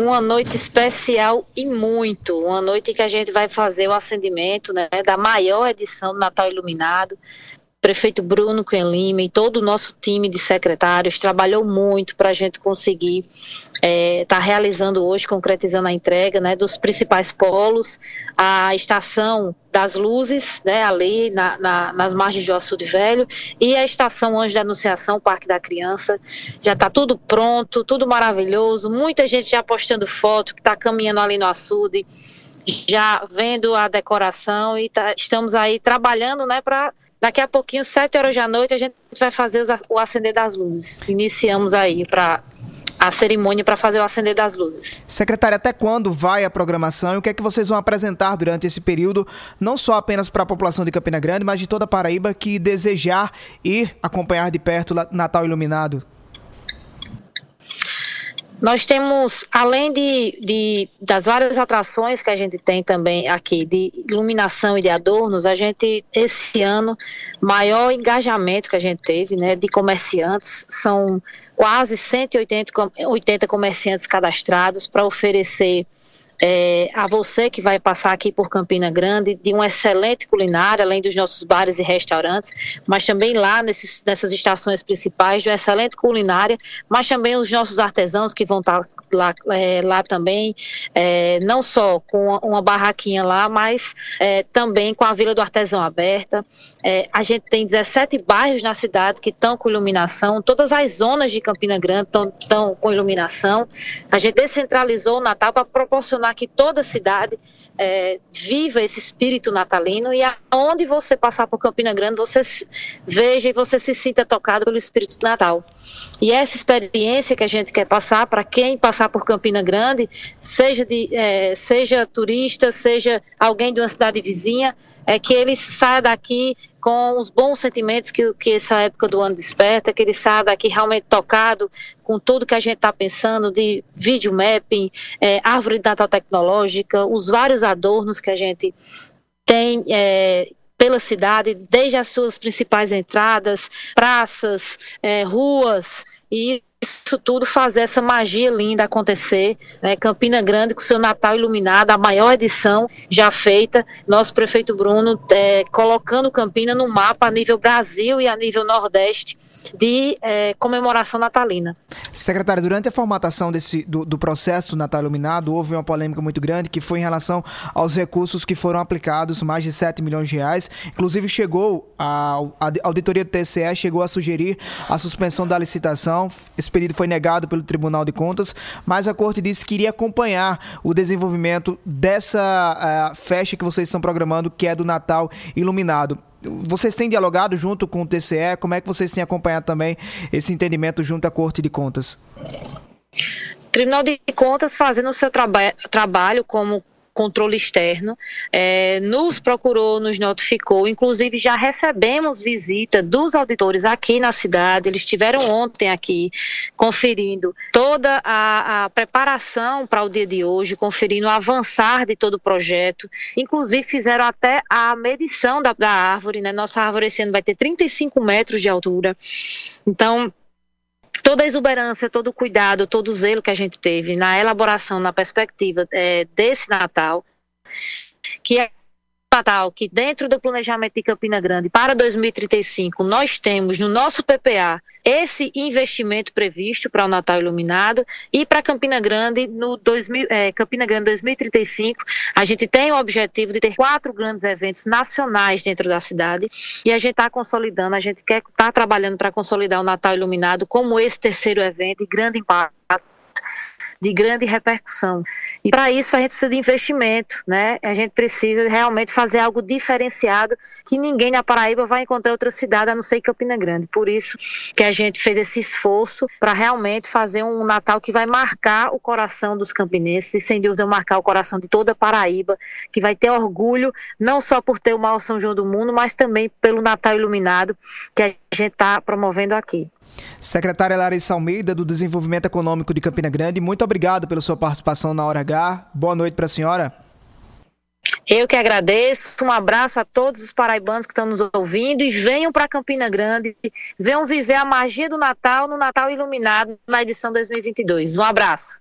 uma noite especial e muito. Uma noite que a gente vai fazer o acendimento né, da maior edição do Natal Iluminado prefeito Bruno Cunha Lima e todo o nosso time de secretários trabalhou muito para a gente conseguir estar é, tá realizando hoje, concretizando a entrega né, dos principais polos, a estação das luzes, né, ali na, na, nas margens de Açude Velho, e a estação Anjo da Anunciação, Parque da Criança. Já está tudo pronto, tudo maravilhoso, muita gente já postando foto que está caminhando ali no açude já vendo a decoração e tá, estamos aí trabalhando, né, para daqui a pouquinho, sete horas da noite, a gente vai fazer o acender das luzes. Iniciamos aí para a cerimônia para fazer o acender das luzes. Secretária, até quando vai a programação e o que é que vocês vão apresentar durante esse período, não só apenas para a população de Campina Grande, mas de toda a Paraíba que desejar ir acompanhar de perto Natal Iluminado? Nós temos, além de, de, das várias atrações que a gente tem também aqui, de iluminação e de adornos, a gente, esse ano, maior engajamento que a gente teve, né, de comerciantes, são quase 180 80 comerciantes cadastrados para oferecer é, a você que vai passar aqui por Campina Grande, de uma excelente culinária, além dos nossos bares e restaurantes, mas também lá nesses, nessas estações principais, de uma excelente culinária, mas também os nossos artesãos que vão estar lá, é, lá também, é, não só com uma barraquinha lá, mas é, também com a Vila do Artesão aberta. É, a gente tem 17 bairros na cidade que estão com iluminação, todas as zonas de Campina Grande estão com iluminação. A gente descentralizou o Natal para proporcionar que toda a cidade é, viva esse espírito natalino e aonde você passar por Campina Grande, você veja e você se sinta tocado pelo espírito Natal. E essa experiência que a gente quer passar para quem passar por Campina Grande, seja, de, é, seja turista, seja alguém de uma cidade vizinha, é que ele saia daqui com os bons sentimentos que, que essa época do ano desperta, que ele saia daqui realmente tocado com tudo que a gente está pensando de vídeo mapping, é, árvore de Natal tecnológica, os vários adornos que a gente tem é, pela cidade, desde as suas principais entradas, praças, é, ruas, e isso tudo fazer essa magia linda acontecer. Né? Campina Grande com seu Natal iluminado, a maior edição já feita. Nosso prefeito Bruno é, colocando Campina no mapa a nível Brasil e a nível Nordeste de é, comemoração natalina. Secretário, durante a formatação desse, do, do, processo do Natal Iluminado, houve uma polêmica muito grande que foi em relação aos recursos que foram aplicados, mais de 7 milhões de reais. Inclusive, chegou a, a auditoria do TCE chegou a sugerir a suspensão da licitação. Esse pedido foi negado pelo Tribunal de Contas, mas a Corte disse que iria acompanhar o desenvolvimento dessa uh, festa que vocês estão programando, que é do Natal Iluminado. Vocês têm dialogado junto com o TCE? Como é que vocês têm acompanhado também esse entendimento junto à Corte de Contas? Tribunal de Contas fazendo o seu traba trabalho como controle externo, é, nos procurou, nos notificou, inclusive já recebemos visita dos auditores aqui na cidade, eles estiveram ontem aqui conferindo toda a, a preparação para o dia de hoje, conferindo o avançar de todo o projeto, inclusive fizeram até a medição da, da árvore, né? nossa árvore esse ano vai ter 35 metros de altura, então toda a exuberância, todo o cuidado, todo o zelo que a gente teve na elaboração, na perspectiva é, desse Natal, que é Natal que dentro do planejamento de Campina Grande para 2035 nós temos no nosso PPA esse investimento previsto para o Natal Iluminado e para Campina Grande no 2000, é, Campina Grande 2035 a gente tem o objetivo de ter quatro grandes eventos nacionais dentro da cidade e a gente está consolidando, a gente quer estar tá trabalhando para consolidar o Natal Iluminado como esse terceiro evento de grande impacto de grande repercussão. E para isso a gente precisa de investimento, né? A gente precisa realmente fazer algo diferenciado que ninguém na Paraíba vai encontrar outra cidade a não ser Campina Grande. Por isso que a gente fez esse esforço para realmente fazer um Natal que vai marcar o coração dos campinenses e sem dúvida marcar o coração de toda a Paraíba, que vai ter orgulho não só por ter o maior São João do mundo, mas também pelo Natal iluminado que a gente está promovendo aqui. Secretária Larissa Almeida, do Desenvolvimento Econômico de Campina Grande, muito obrigado pela sua participação na Hora H. Boa noite para a senhora. Eu que agradeço. Um abraço a todos os paraibanos que estão nos ouvindo e venham para Campina Grande, venham viver a magia do Natal no Natal Iluminado na edição 2022. Um abraço.